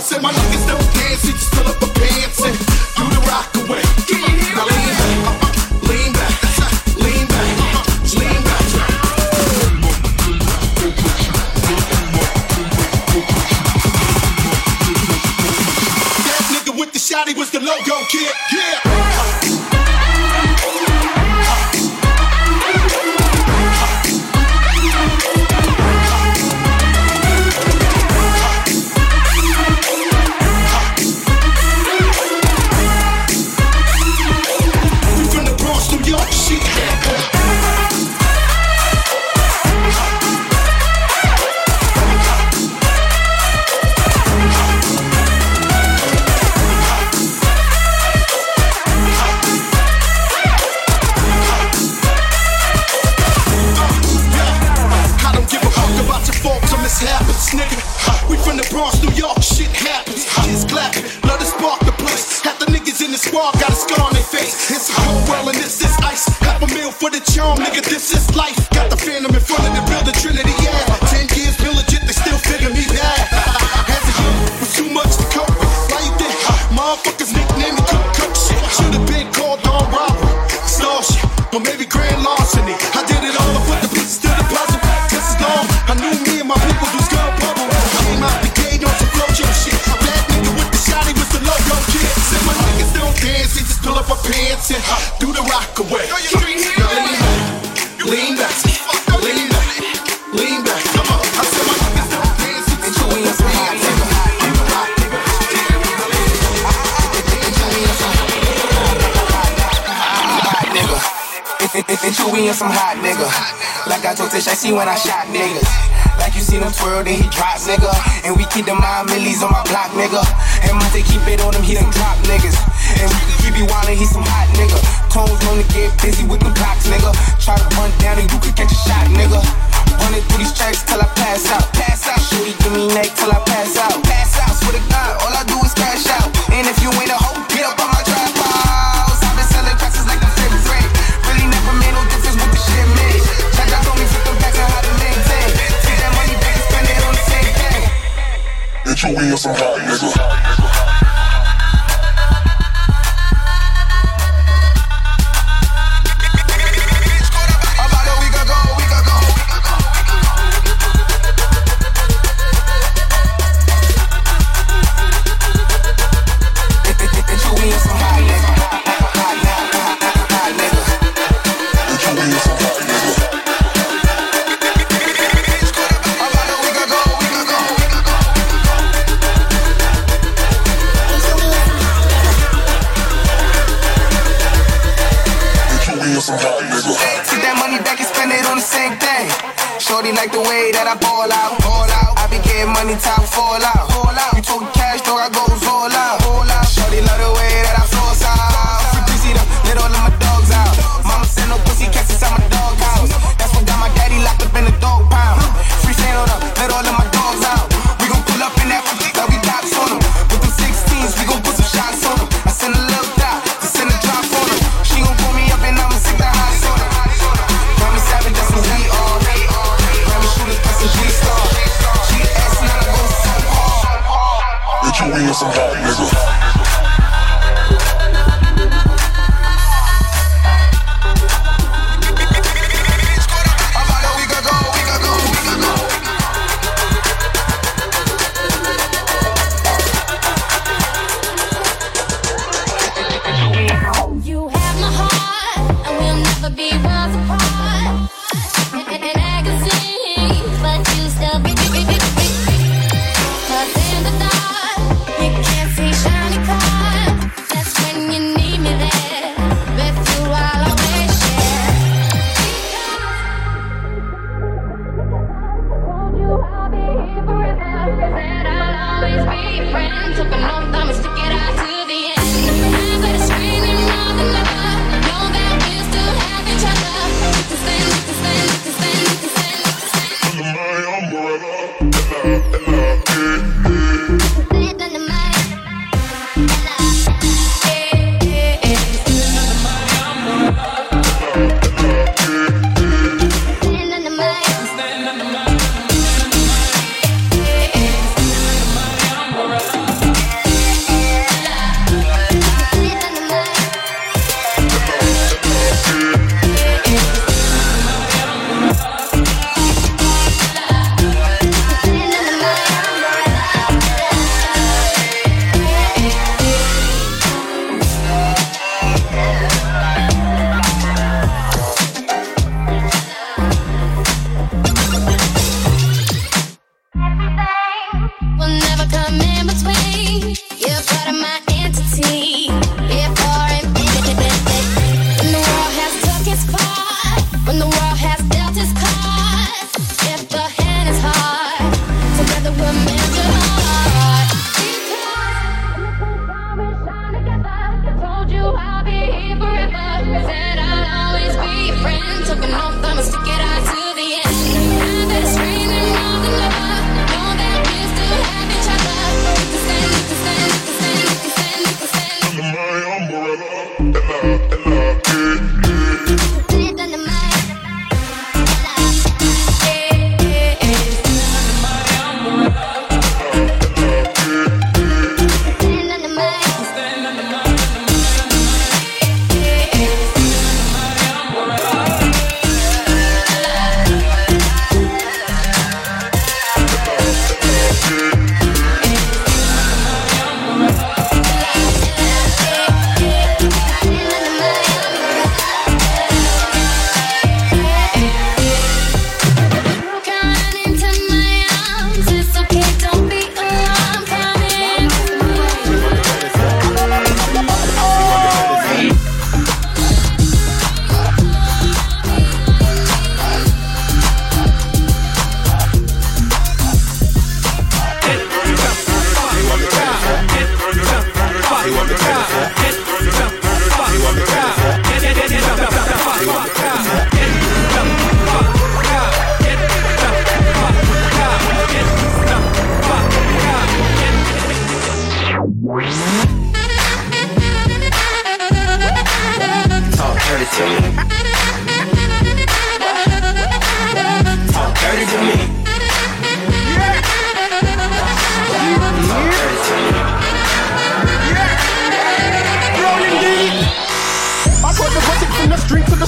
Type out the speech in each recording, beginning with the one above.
I my some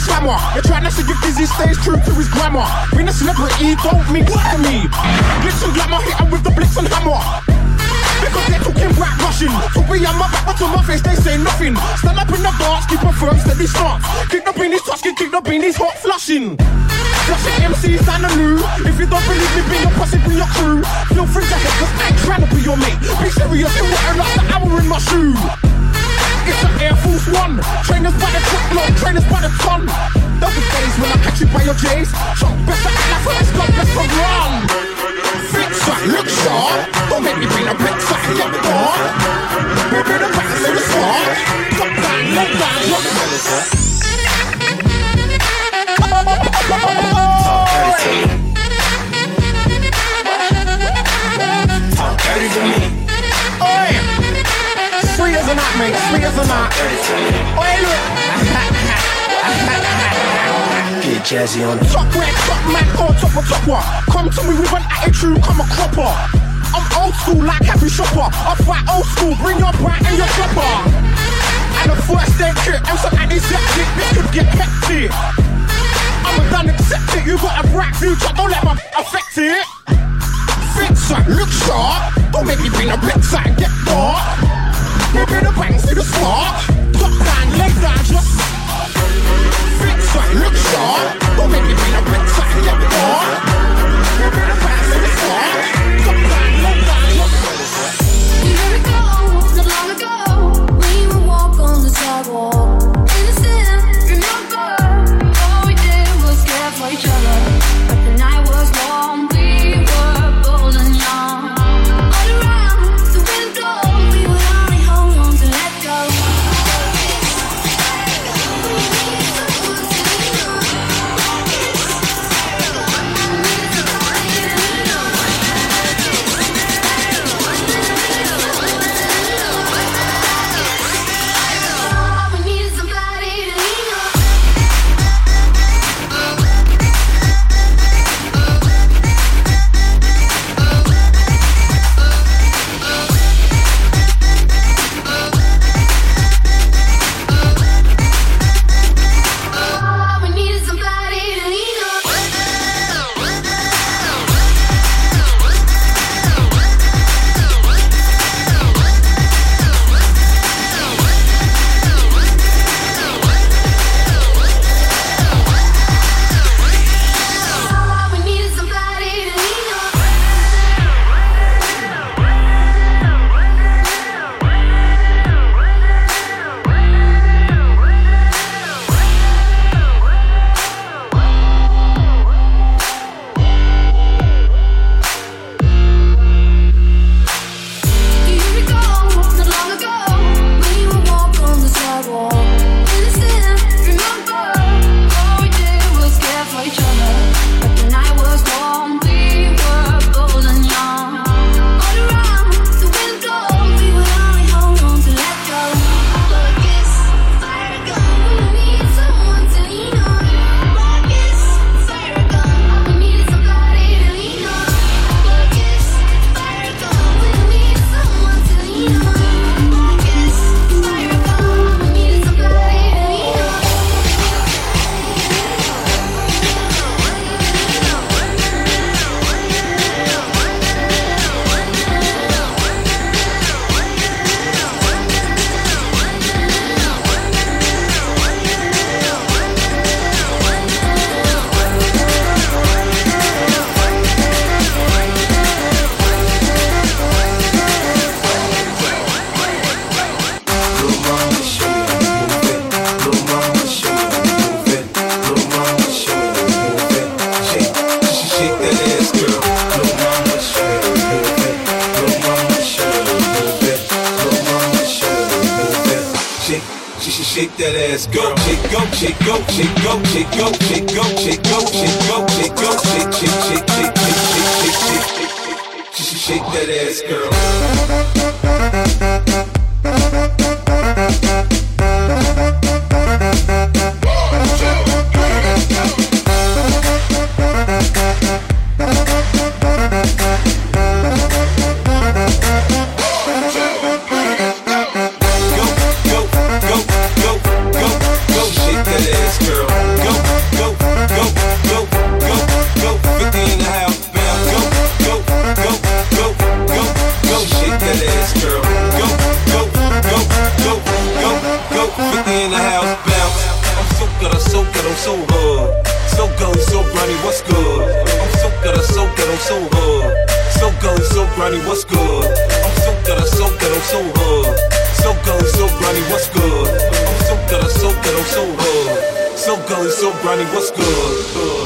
slammer. You're trying to see if Dizzee stays true to his grammar. Being a celebrity don't mean what to me. Glitz and glamour, hit with the blitz and hammer. Because they're talking black Russian. To be on my back, but to my face, they say nothing. Stand up in the dance, keep a firm, steady stance. Kick the beanies, touch, kick the beanies, hot flushing. Flushing MCs down the new. If you don't believe me, bring your posse, bring your crew. Feel free to hit, cause I ain't trying to be your mate. Be serious, it won't last an hour in my shoe. Air Force One. Trainers by the truckload, trainers by the ton. There'll days when I catch you by your J's. Chunk best to act like first, got best to run. Fix up, look sharp. Don't make me bring a brick and get dark. Baby, the back to the start. Top down, low down, look. Talk dirty to me. Oi! Sweet as a nut, mate. Sweet as a nut. Oi, look. Get jazzy on Top red, top man, or top of top one. Come to me with an attitude, come a cropper. I'm old school like Happy Shopper. I fight old school, bring your bright and your chopper. And the first aid kit, and some antiseptic, this could get hectic. I'm a done accept it, you got a bright future, don't let my affect it. Fix it, look sharp, don't make me Pop in the pants to the floor Pop down, leg down, just Flex right, look sharp Don't make me bring a bricks right here before Pop in the pants to the floor Pop down, leg down grimy, what's good? I'm so good, I'm so good, I'm so hood. So gully, so grimy, what's good? I'm so good, I'm so good, I'm so hood. So gully, so grimy, what's good?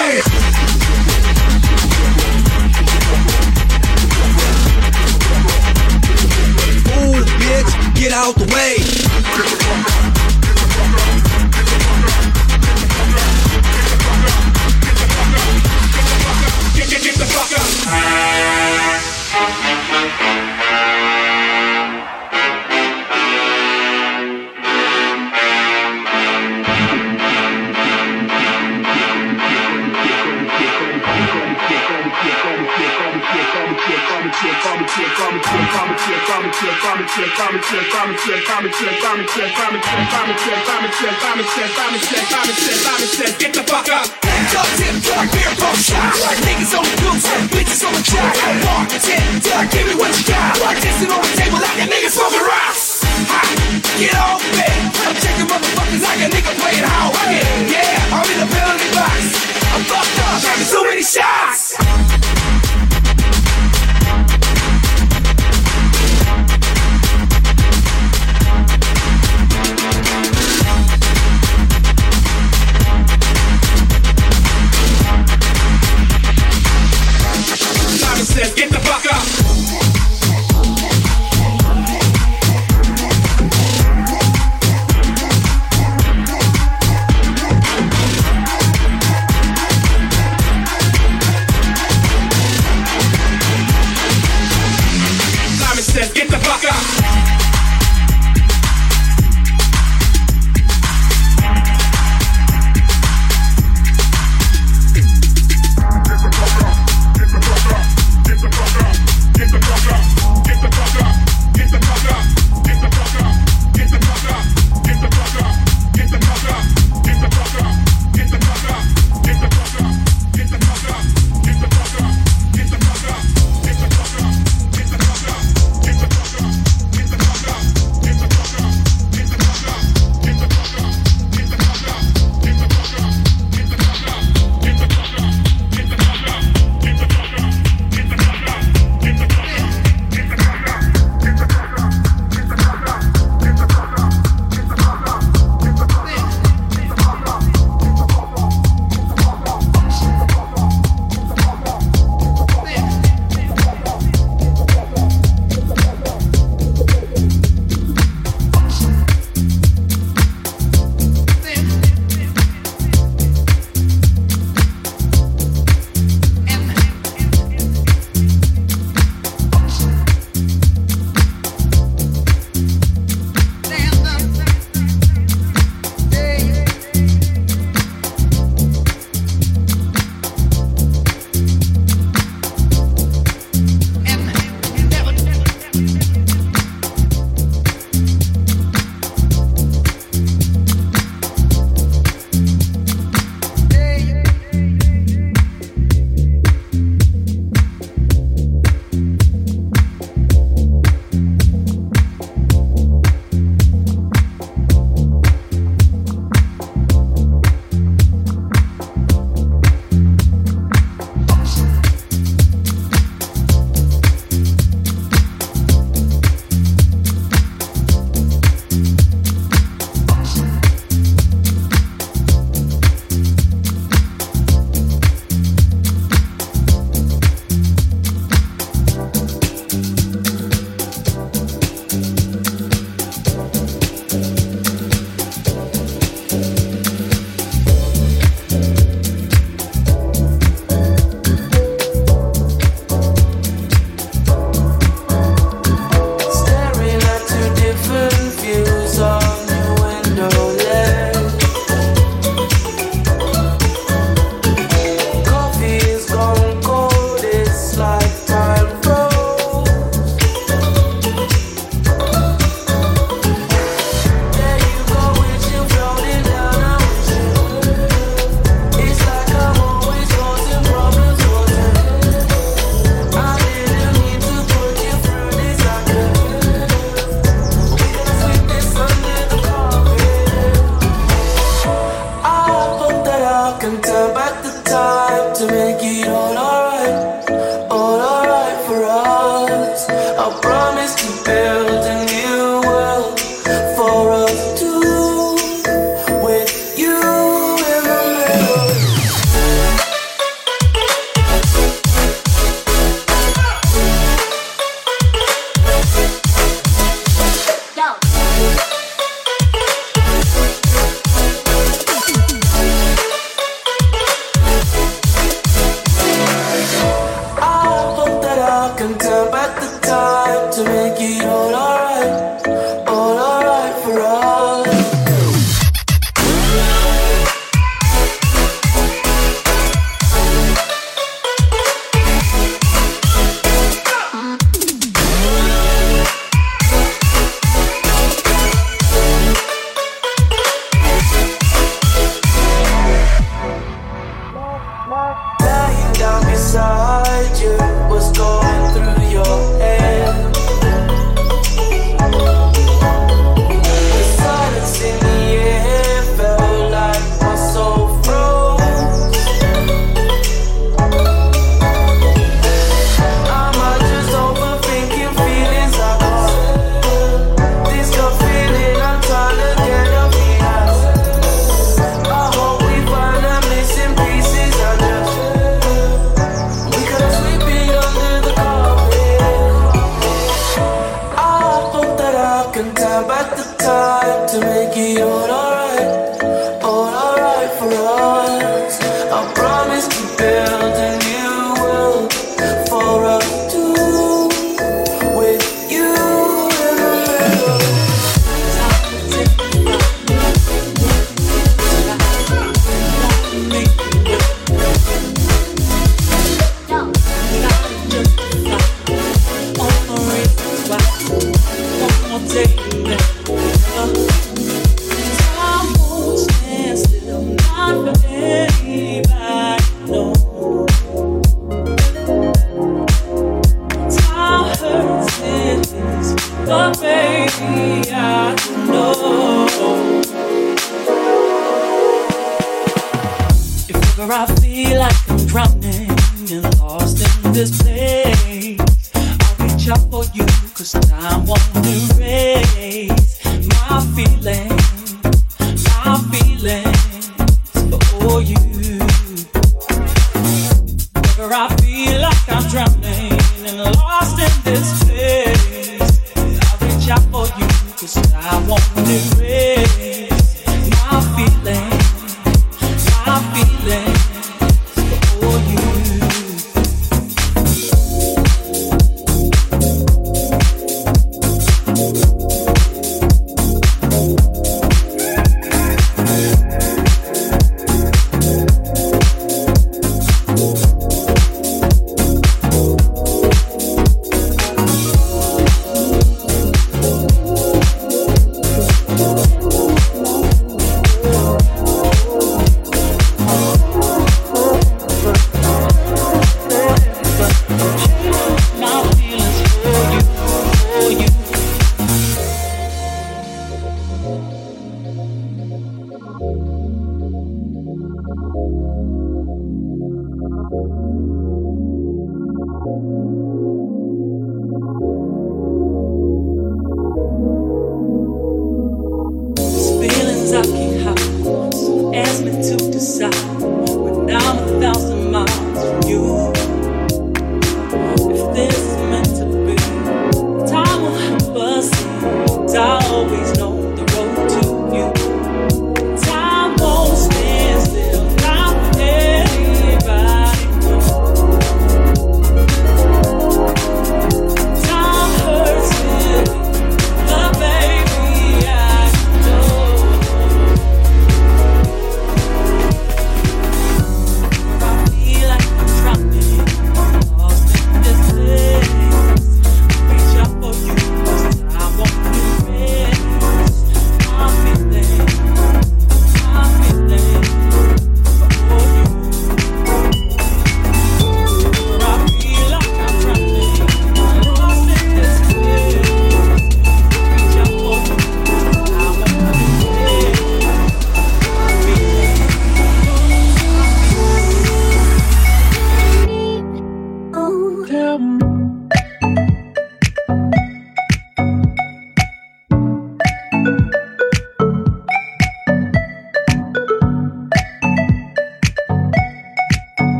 Move, bitch, get out the way. Get, get, get the fuck up. Get the fuck up. Dog tip dog, beer pump shot. Niggas on the loose bitches on the track. Bartender, give me what you got. Dancing on the table like a nigga smoking rocks. Ha, get off me. I'm checking motherfuckers like a nigga playing house. Yeah, I'm in the penalty box. I'm fucked up, having so many shots.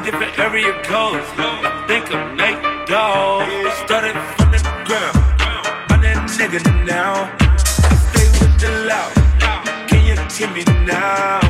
In different area codes. I think I'm Nate Dogg. Started from the ground. I'm that nigga now. I stay with the loud. Can you give me now?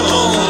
alone.